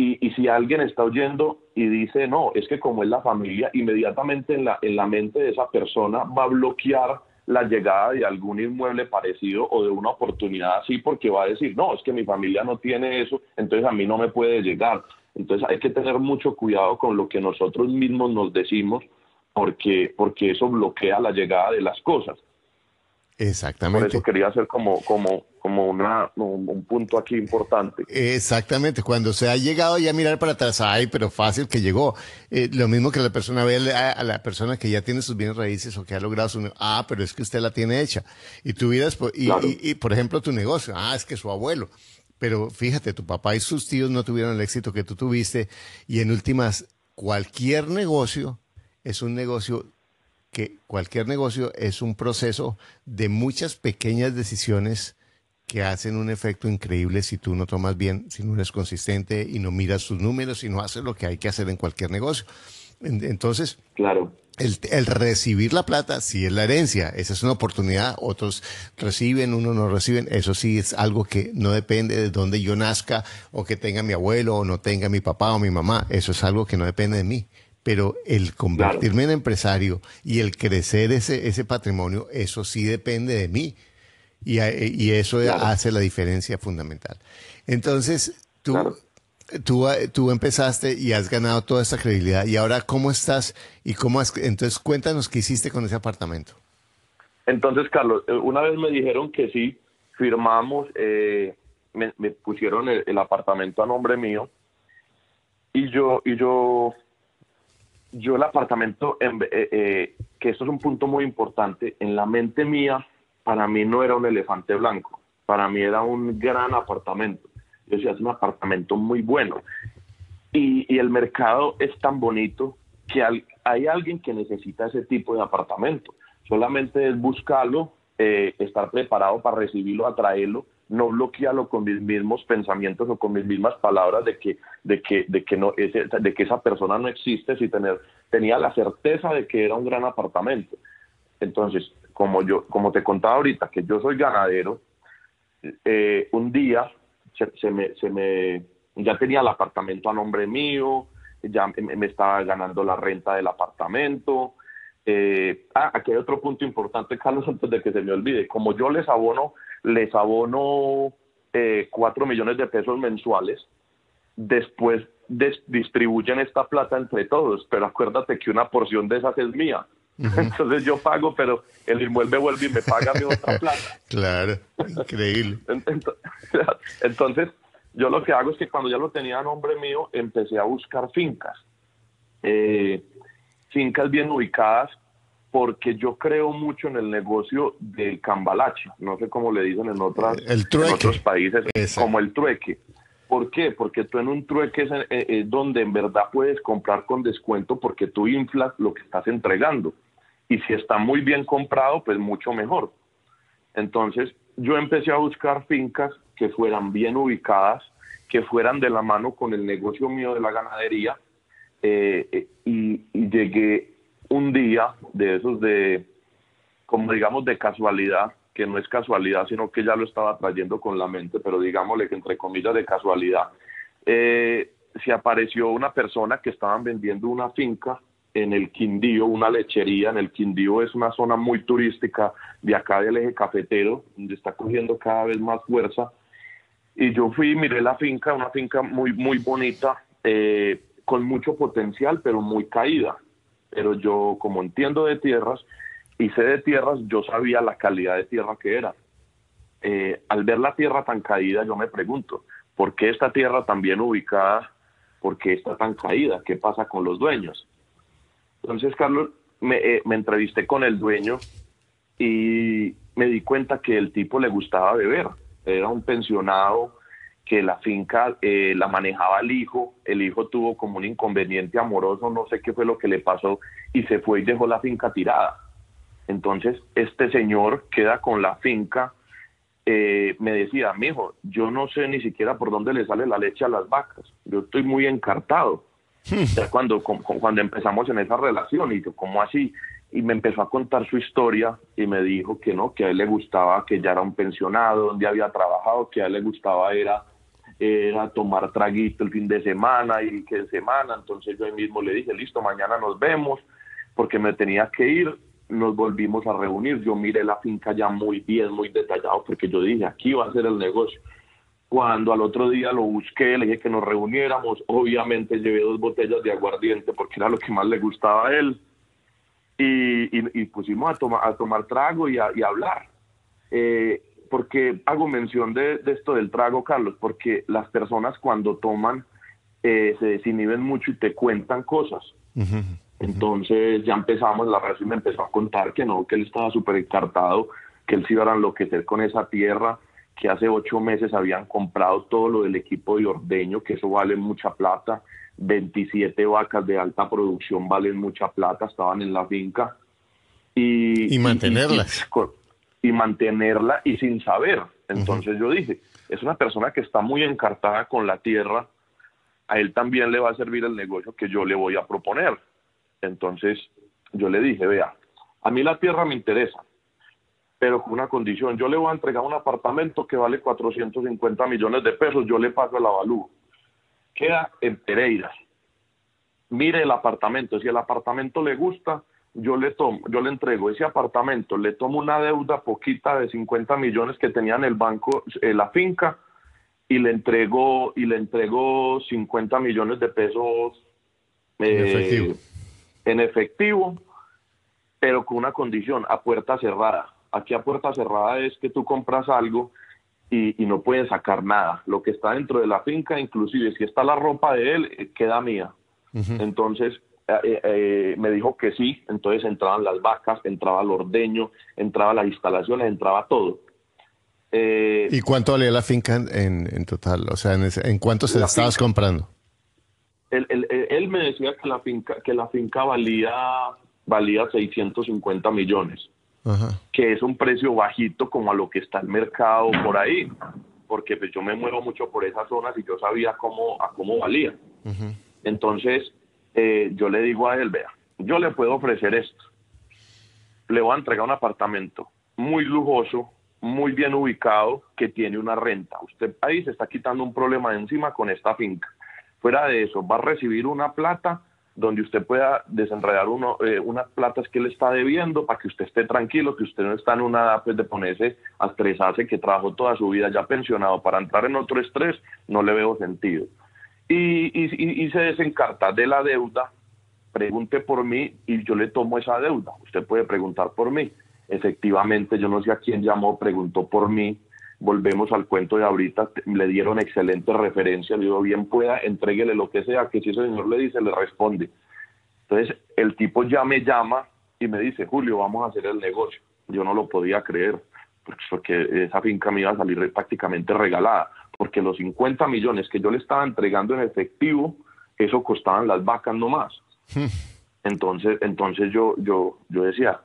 y, si alguien está oyendo y dice, no, es que como es la familia, inmediatamente en la, en la mente de esa persona va a bloquear la llegada de algún inmueble parecido o de una oportunidad así porque va a decir, no, es que mi familia no tiene eso, entonces a mí no me puede llegar. Entonces hay que tener mucho cuidado con lo que nosotros mismos nos decimos porque, porque eso bloquea la llegada de las cosas.
Exactamente.
Por eso quería hacer como, como, como una, un, punto aquí importante.
Exactamente. Cuando se ha llegado ya a mirar para atrás, ay, pero fácil que llegó. Eh, lo mismo que la persona ve a, la persona que ya tiene sus bienes raíces o que ha logrado su, ah, pero es que usted la tiene hecha. Y tu vida, y, y, por ejemplo, tu negocio, ah, es que su abuelo. Pero fíjate, tu papá y sus tíos no tuvieron el éxito que tú tuviste y en últimas, cualquier negocio es un negocio que cualquier negocio es un proceso de muchas pequeñas decisiones que hacen un efecto increíble si tú no tomas bien, si no eres consistente y no miras tus números y no haces lo que hay que hacer en cualquier negocio. Entonces,
claro.
el, recibir la plata, si es la herencia, esa es una oportunidad, otros reciben, unos no reciben, eso sí es algo que no depende de dónde yo nazca o que tenga mi abuelo o no tenga mi papá o mi mamá, eso es algo que no depende de mí. Pero el convertirme en empresario y el crecer ese, ese patrimonio, eso sí depende de mí. Y, y eso hace la diferencia fundamental. Entonces, tú, tú, tú empezaste y has ganado toda esta credibilidad. ¿Y ahora cómo estás? y cómo Entonces, cuéntanos qué hiciste con ese apartamento.
Entonces, Carlos, eh, una vez me dijeron que sí, firmamos, eh, me, pusieron el, apartamento a nombre mío y yo, y yo, yo el apartamento, eh, que esto es un punto muy importante, en la mente mía, para mí no era un elefante blanco, para mí era un gran apartamento yo decía, es un apartamento muy bueno. Y, el mercado es tan bonito que hay alguien que necesita ese tipo de apartamento. Solamente es buscarlo, eh, estar preparado para recibirlo, atraerlo, no bloquearlo con mis mismos pensamientos o con mis mismas palabras de que, de que, de que, no, de que esa persona no existe, si tener, tenía la certeza de que era un gran apartamento. Entonces, como yo, como te contaba ahorita, que yo soy ganadero, eh, un día se, me, se me, ya tenía el apartamento a nombre mío, ya me, estaba ganando la renta del apartamento. Eh, ah, aquí hay otro punto importante, Carlos, antes de que se me olvide. Como yo les abono, les abono eh, 4 millones de pesos mensuales, después distribuyen esta plata entre todos, pero acuérdate que una porción de esas es mía. Entonces yo pago, pero el inmueble vuelve y me paga mi otra plata.
Claro, increíble.
Entonces, yo lo que hago es que cuando ya lo tenía a nombre mío, empecé a buscar fincas. Eh, fincas bien ubicadas, porque yo creo mucho en el negocio del cambalache. No sé cómo le dicen en, otras, en otros países, como el trueque. ¿Por qué? Porque tú en un trueque es, eh, es, donde en verdad puedes comprar con descuento porque tú inflas lo que estás entregando. Y si está muy bien comprado, pues mucho mejor. Entonces, yo empecé a buscar fincas que fueran bien ubicadas, que fueran de la mano con el negocio mío de la ganadería. Eh, eh, y, y llegué un día de esos de, como digamos, de casualidad, que no es casualidad, sino que ya lo estaba trayendo con la mente, pero digámosle que entre comillas de casualidad, eh, se apareció una persona que estaban vendiendo una finca en el Quindío, una lechería. En el Quindío es una zona muy turística de acá del eje cafetero, donde está cogiendo cada vez más fuerza. Y yo fui, miré la finca, una finca muy, muy bonita, eh, con mucho potencial, pero muy caída. Pero yo, como entiendo de tierras, y sé de tierras, yo sabía la calidad de tierra que era. Eh, al ver la tierra tan caída, yo me pregunto, ¿por qué esta tierra tan bien ubicada? ¿Por qué está tan caída? ¿Qué pasa con los dueños? Entonces, Carlos, me, eh, me entrevisté con el dueño y me di cuenta que el tipo le gustaba beber. Era un pensionado que la finca eh, la manejaba el hijo, el hijo tuvo como un inconveniente amoroso, no sé qué fue lo que le pasó, y se fue y dejó la finca tirada. Entonces, este señor queda con la finca. Eh, me decía, mijo, yo no sé ni siquiera por dónde le sale la leche a las vacas. Yo estoy muy encartado. Hmm. ya cuando, cuando empezamos en esa relación, y yo, ¿cómo así? Y me empezó a contar su historia y me dijo que no, que a él le gustaba, que ya era un pensionado, donde había trabajado, que a él le gustaba era, era tomar traguito el fin de semana y que en semana. Entonces yo mismo le dije, listo, mañana nos vemos, porque me tenía que ir nos volvimos a reunir. Yo miré la finca ya muy bien, muy detallado, porque yo dije, aquí va a ser el negocio. Cuando al otro día lo busqué, le dije que nos reuniéramos, obviamente llevé dos botellas de aguardiente porque era lo que más le gustaba a él. Y, pusimos a, tomar a tomar trago y a, hablar. Eh, porque hago mención de, esto del trago, Carlos, porque las personas cuando toman eh, se desinhiben mucho y te cuentan cosas. Entonces ya empezamos, la relación me empezó a contar que no, que él estaba súper encartado, que él se iba a enloquecer con esa tierra, que hace ocho meses habían comprado todo lo del equipo de ordeño, que eso vale mucha plata, 27 vacas de alta producción valen mucha plata, estaban en la finca.
Y, y mantenerlas.
Y, mantenerla y sin saber. Entonces yo dije, es una persona que está muy encartada con la tierra, a él también le va a servir el negocio que yo le voy a proponer. Entonces yo le dije, vea, a mí la tierra me interesa, pero con una condición, yo le voy a entregar un apartamento que vale 450 millones de pesos, yo le pago el avalúo. Queda en Pereira. Mire el apartamento, si el apartamento le gusta, yo le tomo, yo le entrego ese apartamento, le tomo una deuda poquita de 50 millones que tenía en el banco, eh, la finca, y le entrego, y le entrego 50 millones de pesos
eh,
en efectivo, pero con una condición, a puerta cerrada. Aquí a puerta cerrada es que tú compras algo y, no puedes sacar nada. Lo que está dentro de la finca, inclusive si está la ropa de él, eh, queda mía. Entonces, eh, eh, me dijo que sí, entonces entraban las vacas, entraba el ordeño, entraba las instalaciones, entraba todo.
¿Y cuánto valía la finca en, total? O sea, ¿en, cuánto se estabas comprando?
él, me decía que la finca, que la finca valía, valía 650 millones, que es un precio bajito como a lo que está el mercado por ahí, porque pues yo me muevo mucho por esas zonas y yo sabía cómo, a cómo valía. Entonces, eh, yo le digo a él, vea, yo le puedo ofrecer esto. Le voy a entregar un apartamento muy lujoso, muy bien ubicado, que tiene una renta. Usted ahí se está quitando un problema de encima con esta finca. Fuera de eso, va a recibir una plata donde usted pueda desenredar uno, eh, unas platas que le está debiendo para que usted esté tranquilo, que usted no está en una edad pues, de ponerse a estresarse, que trabajó toda su vida ya pensionado para entrar en otro estrés, no le veo sentido. Y, y, se desencarta de la deuda pregunte por mí y yo le tomo esa deuda. Usted puede preguntar por mí. Efectivamente, yo no sé a quién llamó, preguntó por mí. Volvemos al cuento de ahorita, le dieron excelente referencia, le digo, bien pueda, entréguele lo que sea, que si ese señor le dice, le responde. Entonces, el tipo ya me llama y me dice, Julio, vamos a hacer el negocio. Yo no lo podía creer, porque esa finca me iba a salir prácticamente regalada, porque los 50 millones que yo le estaba entregando en efectivo, eso costaban las vacas nomás. Hmm. Entonces, entonces yo, yo, yo decía,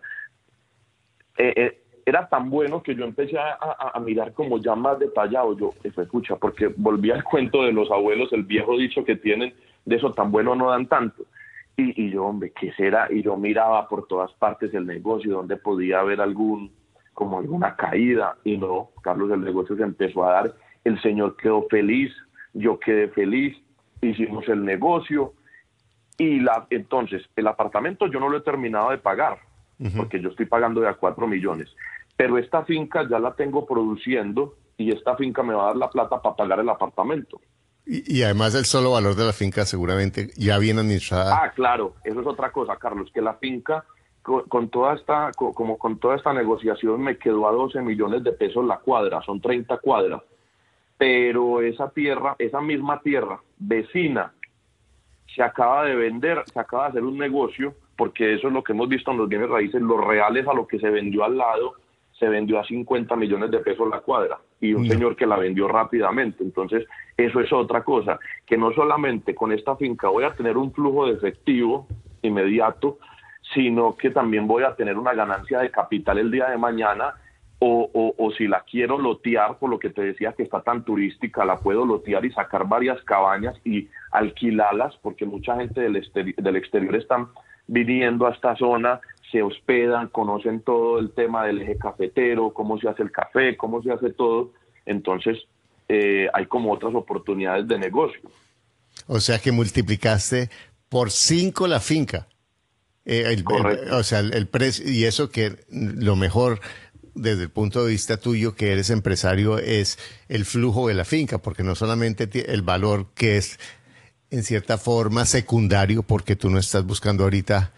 eh, eh, era tan bueno que yo empecé a, mirar como ya más detallado. Yo, escucha, porque volví al cuento de los abuelos, el viejo dicho que tienen, de eso tan bueno no dan tanto. Y, y yo, hombre, ¿qué será? Y yo miraba por todas partes el negocio, donde podía haber algún, como alguna caída. Y no, Carlos, el negocio se empezó a dar. El señor quedó feliz, yo quedé feliz, hicimos el negocio. Y la, entonces, el apartamento yo no lo he terminado de pagar porque yo estoy pagando de a 4 millones. Pero esta finca ya la tengo produciendo y esta finca me va a dar la plata para pagar el apartamento.
Y, además el solo valor de la finca seguramente ya viene administrada.
Ah, claro, eso es otra cosa, Carlos, que la finca con, toda esta como con toda esta negociación me quedó a 12 millones de pesos la cuadra, son 30 cuadras. Pero esa tierra, esa misma tierra vecina se acaba de vender, se acaba de hacer un negocio porque eso es lo que hemos visto en los bienes raíces, los reales a lo que se vendió al lado, se vendió a 50 millones de pesos la cuadra y un señor que la vendió rápidamente. Entonces, eso es otra cosa, que no solamente con esta finca voy a tener un flujo de efectivo inmediato, sino que también voy a tener una ganancia de capital el día de mañana o, o, si la quiero lotear, por lo que te decía que está tan turística, la puedo lotear y sacar varias cabañas y alquilarlas, porque mucha gente del, del exterior están viniendo a esta zona, se hospedan, conocen todo el tema del eje cafetero, cómo se hace el café, cómo se hace todo. Entonces, eh, hay como otras oportunidades de negocio.
O sea que multiplicaste por cinco la finca. Eh, o sea, el, precio, y eso que lo mejor desde el punto de vista tuyo, que eres empresario, es el flujo de la finca, porque no solamente el valor que es en cierta forma secundario porque tú no estás buscando ahorita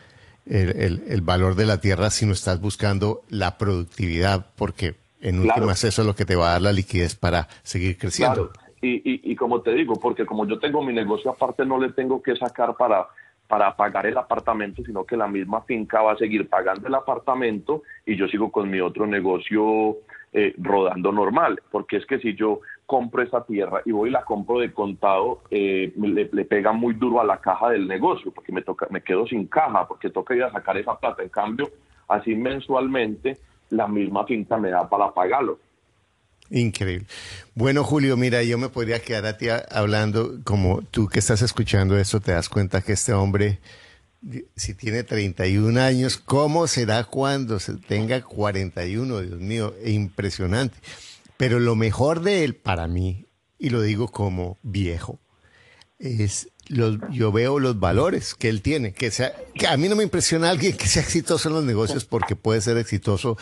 el, valor de la tierra, sino estás buscando la productividad porque en últimas eso es lo que te va a dar la liquidez para seguir creciendo.
Y, y, como te digo, porque como yo tengo mi negocio aparte, no le tengo que sacar para, para pagar el apartamento, sino que la misma finca va a seguir pagando el apartamento y yo sigo con mi otro negocio eh, rodando normal, porque es que si yo compro esa tierra y voy y la compro de contado, eh, le, pega muy duro a la caja del negocio, porque me, toca, me quedo sin caja, porque toca ir a sacar esa plata. En cambio, así mensualmente, la misma finca me da para pagarlo.
Increíble. Bueno, Julio, mira, yo me podría quedar a ti hablando, como tú que estás escuchando esto, te das cuenta que este hombre, si tiene 31 años, ¿cómo será cuando se tenga 41? Dios mío, impresionante. Pero lo mejor de él para mí, y lo digo como viejo, es los, yo veo los valores que él tiene. Que, sea, a mí no me impresiona alguien que sea exitoso en los negocios porque puede ser exitoso,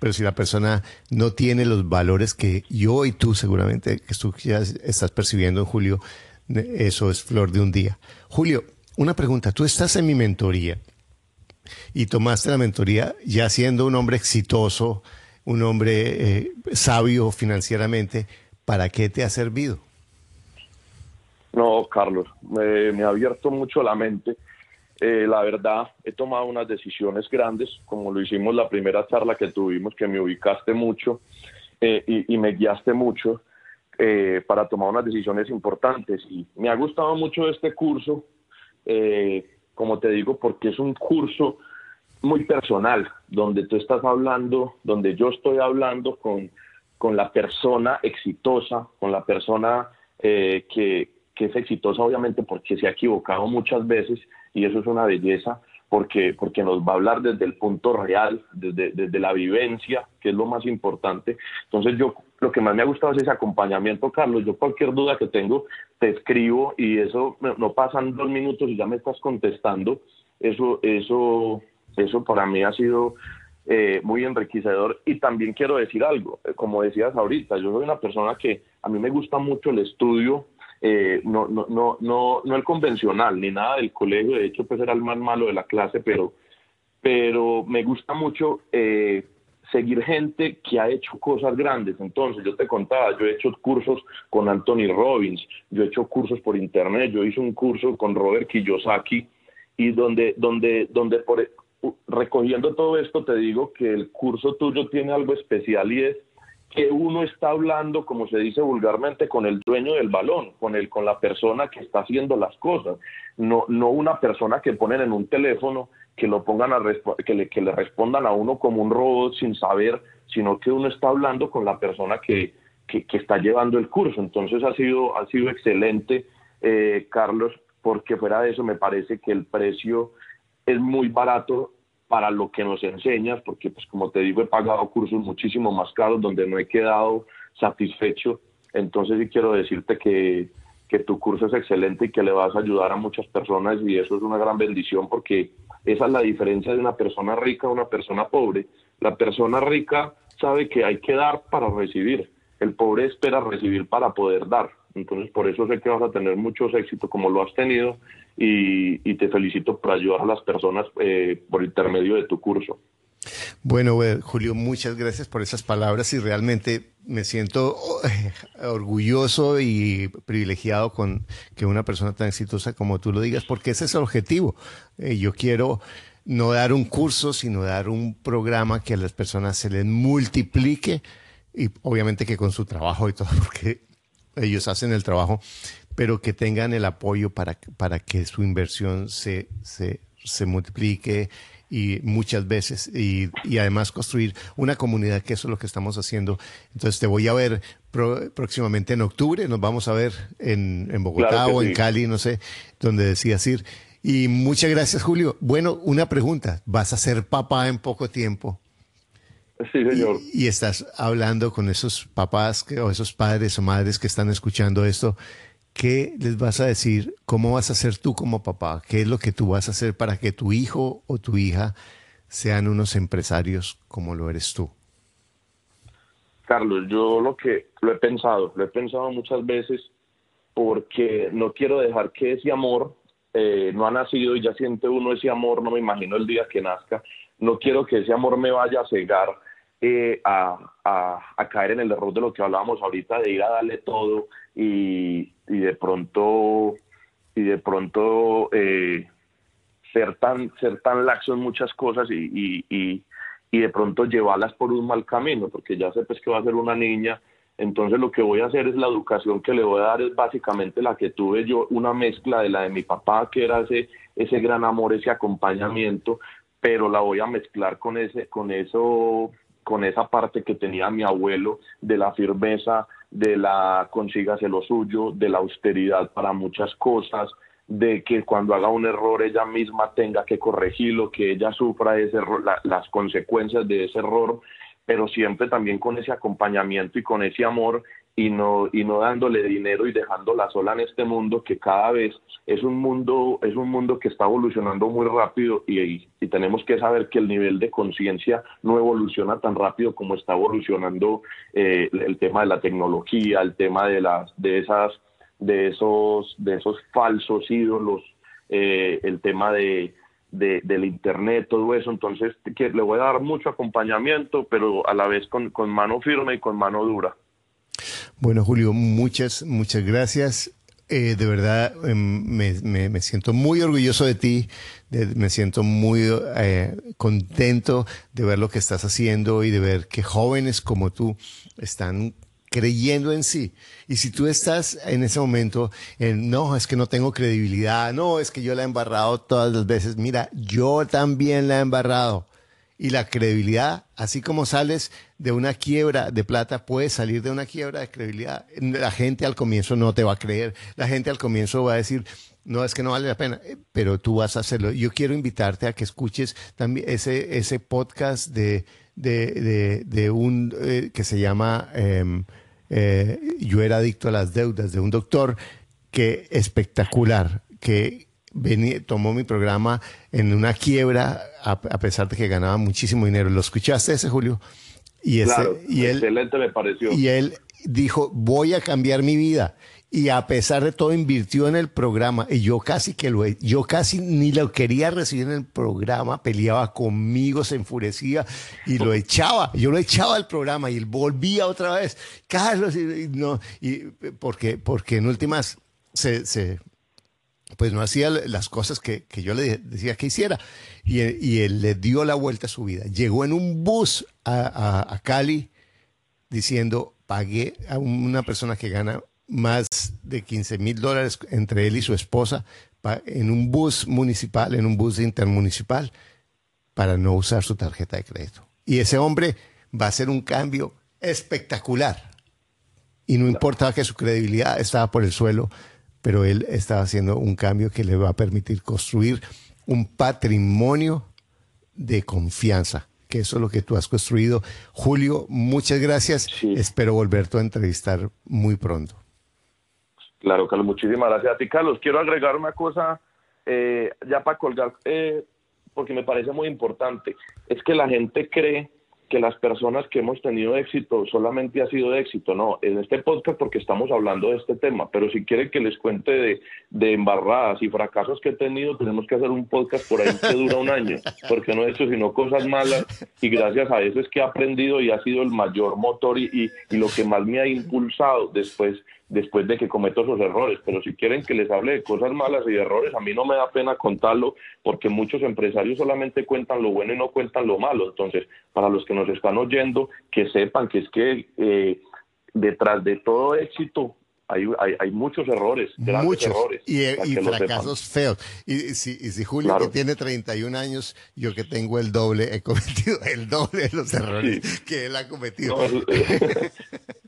pero si la persona no tiene los valores que yo y tú seguramente que tú ya estás percibiendo en Julio, eso es flor de un día. Julio, una pregunta. Tú estás en mi mentoría y tomaste la mentoría ya siendo un hombre exitoso, un hombre eh, sabio financieramente, ¿para qué te ha servido?
No, Carlos, me, ha abierto mucho la mente. Eh, la verdad, he tomado unas decisiones grandes, como lo hicimos la primera charla que tuvimos, que me ubicaste mucho eh, y, me guiaste mucho para tomar unas decisiones importantes. Y me ha gustado mucho este curso, como te digo, porque es un curso muy personal, donde tú estás hablando, donde yo estoy hablando con, con la persona exitosa, con la persona eh, que, que, es exitosa obviamente porque se ha equivocado muchas veces y eso es una belleza porque, porque nos va a hablar desde el punto real, desde, desde la vivencia, que es lo más importante. Entonces yo lo que más me ha gustado es ese acompañamiento, Carlos. Yo cualquier duda que tengo te escribo y eso no pasan dos minutos y ya me estás contestando. Eso, eso eso para mí ha sido eh, muy enriquecedor y también quiero decir algo, eh, como decías ahorita, yo soy una persona que a mí me gusta mucho el estudio eh, no, no, no, no, no el convencional, ni nada del colegio, de hecho pues era el más malo de la clase, pero, pero me gusta mucho eh, seguir gente que ha hecho cosas grandes. Entonces, yo te contaba, yo he hecho cursos con Anthony Robbins, yo he hecho cursos por internet, yo hice un curso con Robert Kiyosaki y donde, donde, donde por, recogiendo todo esto te digo que el curso tuyo tiene algo especial y es que uno está hablando, como se dice vulgarmente, con el dueño del balón, con el, con la persona que está haciendo las cosas, no, no una persona que ponen en un teléfono que lo pongan a que le, que le respondan a uno como un robot sin saber, sino que uno está hablando con la persona que, que, está llevando el curso. Entonces ha sido, ha sido excelente, eh, Carlos, porque fuera de eso me parece que el precio es muy barato para lo que nos enseñas, porque pues como te digo, he pagado cursos muchísimo más caros donde no he quedado satisfecho. Entonces sí quiero decirte que, que tu curso es excelente y que le vas a ayudar a muchas personas y eso es una gran bendición porque esa es la diferencia de una persona rica a una persona pobre. La persona rica sabe que hay que dar para recibir. El pobre espera recibir para poder dar. Entonces, por eso sé que vas a tener muchos éxitos como lo has tenido y, te felicito por ayudar a las personas eh, por intermedio de tu curso.
Bueno, Julio, muchas gracias por esas palabras y realmente me siento eh, orgulloso y privilegiado con que una persona tan exitosa como tú lo digas, porque ese es el objetivo. Eh, yo quiero no dar un curso, sino dar un programa que a las personas se les multiplique y obviamente que con su trabajo y todo, porque ellos hacen el trabajo, pero que tengan el apoyo para, para que su inversión se, se, se multiplique y muchas veces y, y, además construir una comunidad que eso es lo que estamos haciendo. Entonces te voy a ver próximamente en octubre, nos vamos a ver en, en Bogotá o en Cali, no sé, donde decías ir. Y muchas gracias, Julio. Bueno, una pregunta, ¿vas a ser papá en poco tiempo?
Sí, señor.
Y, y estás hablando con esos papás que, o esos padres o madres que están escuchando esto ¿qué les vas a decir? ¿Cómo vas a ser tú como papá? ¿Qué es lo que tú vas a hacer para que tu hijo o tu hija sean unos empresarios como lo eres tú?
Carlos, yo lo que lo he pensado, lo he pensado muchas veces porque no quiero dejar que ese amor eh, no ha nacido y ya siente uno ese amor, no me imagino el día que nazca, no quiero que ese amor me vaya a cegar eh, a, caer en el error de lo que hablábamos ahorita, de ir a darle todo y, de pronto y de pronto eh, ser tan ser tan laxo en muchas cosas y, y, y, de pronto llevarlas por un mal camino porque ya sé pues que va a ser una niña. Entonces lo que voy a hacer es la educación que le voy a dar es básicamente la que tuve yo una mezcla de la de mi papá que era ese ese gran amor ese acompañamiento pero la voy a mezclar con ese con eso con esa parte que tenía mi abuelo de la firmeza de la consígase lo suyo, de la austeridad para muchas cosas, de que cuando haga un error ella misma tenga que corregirlo, que ella sufra ese las consecuencias de ese error, pero siempre también con ese acompañamiento y con ese amor y no y no dándole dinero y dejándola sola en este mundo que cada vez es un mundo es un mundo que está evolucionando muy rápido y, y, tenemos que saber que el nivel de conciencia no evoluciona tan rápido como está evolucionando eh, el tema de la tecnología el tema de las de esas de esos de esos falsos ídolos eh, el tema de, de, del internet todo eso. Entonces que le voy a dar mucho acompañamiento pero a la vez con, con mano firme y con mano dura
bueno, Julio, muchas, muchas gracias. Eh, de verdad, em, me, siento muy orgulloso de ti, me siento muy eh, contento de ver lo que estás haciendo y de ver que jóvenes como tú están creyendo en sí. Y si tú estás en ese momento, en, no, es que no tengo credibilidad, no, es que yo la he embarrado todas las veces, mira, yo también la he embarrado y la credibilidad, así como sales de una quiebra de plata, puedes salir de una quiebra de credibilidad. La gente al comienzo no te va a creer, la gente al comienzo va a decir, no, es que no vale la pena, eh, pero tú vas a hacerlo. Yo quiero invitarte a que escuches también ese, ese podcast de, de, de, un eh, que se llama em, eh, Yo era adicto a las deudas, de un doctor que espectacular, que tomó mi programa en una quiebra a, pesar de que ganaba muchísimo dinero. ¿Lo escuchaste ese, Julio?
Y ese, y excelente él, me pareció.
Y él dijo, voy a cambiar mi vida. Y a pesar de todo invirtió en el programa. Y yo casi que lo, yo casi ni lo quería recibir en el programa. Peleaba conmigo, se enfurecía y lo echaba. Yo lo echaba al programa y él volvía otra vez. Carlos, y, no, y porque, porque en últimas se, se pues no hacía las cosas que, que yo le decía que hiciera. Y, y, él le dio la vuelta a su vida. Llegó en un bus a, a, a Cali diciendo, pagué a una persona que gana más de 15 mil dólares entre él y su esposa en un bus municipal, en un bus intermunicipal, para no usar su tarjeta de crédito. Y ese hombre va a hacer un cambio espectacular. Y no importaba que su credibilidad estaba por el suelo, pero él estaba haciendo un cambio que le va a permitir construir un patrimonio de confianza, que eso es lo que tú has construido. Julio, muchas gracias. Sí. Espero volverte a entrevistar muy pronto.
Claro, Carlos, muchísimas gracias a ti, Carlos. Quiero agregar una cosa eh, ya para colgar, eh, porque me parece muy importante. Es que la gente cree que las personas que hemos tenido éxito solamente ha sido de éxito. No, en este podcast porque estamos hablando de este tema, pero si quieren que les cuente de, de embarradas y fracasos que he tenido, tenemos que hacer un podcast por ahí que dura un año, porque no he hecho sino cosas malas y gracias a eso es que he aprendido y ha sido el mayor motor y, y, y lo que más me ha impulsado después después de que cometo esos errores. Pero si quieren que les hable de cosas malas y de errores, a mí no me da pena contarlo porque muchos empresarios solamente cuentan lo bueno y no cuentan lo malo. Entonces, para los que nos están oyendo, que sepan que es que eh, detrás de todo éxito hay, hay, hay, muchos errores, grandes
muchos.
errores.
Y, y fracasos feos. Y, y, si, y si Julio, claro. que tiene 31 años, yo que tengo el doble, he cometido el doble de los errores sí. que él ha cometido.
No,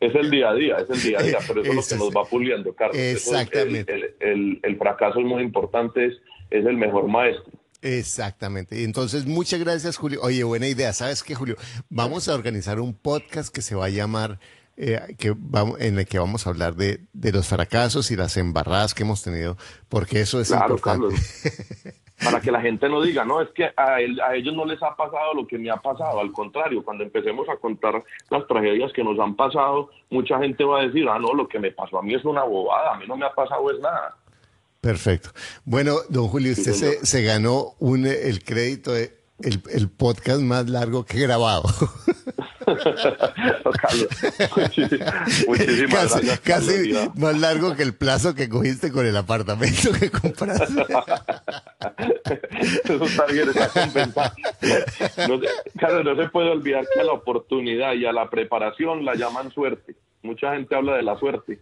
es, el día a día, es el día a día, pero eso es, lo que nos va puliendo, Carlos.
Exactamente.
El, el, el, fracaso es muy importante, es, es el mejor maestro.
Exactamente. Entonces, muchas gracias, Julio. Oye, buena idea. ¿Sabes qué, Julio? Vamos a organizar un podcast que se va a llamar eh, que vamos, en el que vamos a hablar de, de, los fracasos y las embarradas que hemos tenido, porque eso es
claro,
importante.
Carlos. Para que la gente no diga, no, es que a, él, a, ellos no les ha pasado lo que me ha pasado. Al contrario, cuando empecemos a contar las tragedias que nos han pasado, mucha gente va a decir, ah, no, lo que me pasó a mí es una bobada, a mí no me ha pasado es nada.
Perfecto. Bueno, don Julio, usted sí, se, se, ganó un, el crédito de el, el podcast más largo que he grabado.
Carlos, muchísimas
casi,
gracias.
Casi más largo que el plazo que cogiste con el apartamento que compraste.
Eso está bien, está compensado. No, Carlos, no se puede olvidar que a la oportunidad y a la preparación la llaman suerte. Mucha gente habla de la suerte.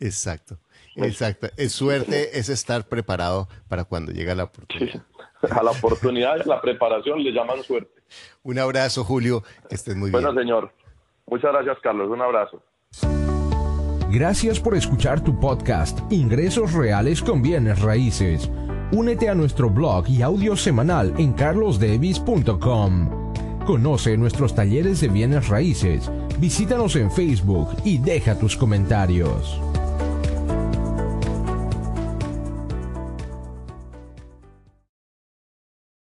Exacto, exacto. Es suerte, es estar preparado para cuando llega la oportunidad.
A la oportunidad y a la preparación le llaman suerte.
Un abrazo, Julio. Que estés muy
bueno,
bien.
Bueno, señor. Muchas gracias, Carlos. Un abrazo.
Gracias por escuchar tu podcast, Ingresos Reales con Bienes Raíces. Únete a nuestro blog y audio semanal en carlosdevis.com. Conoce nuestros talleres de bienes raíces. Visítanos en Facebook y deja tus comentarios.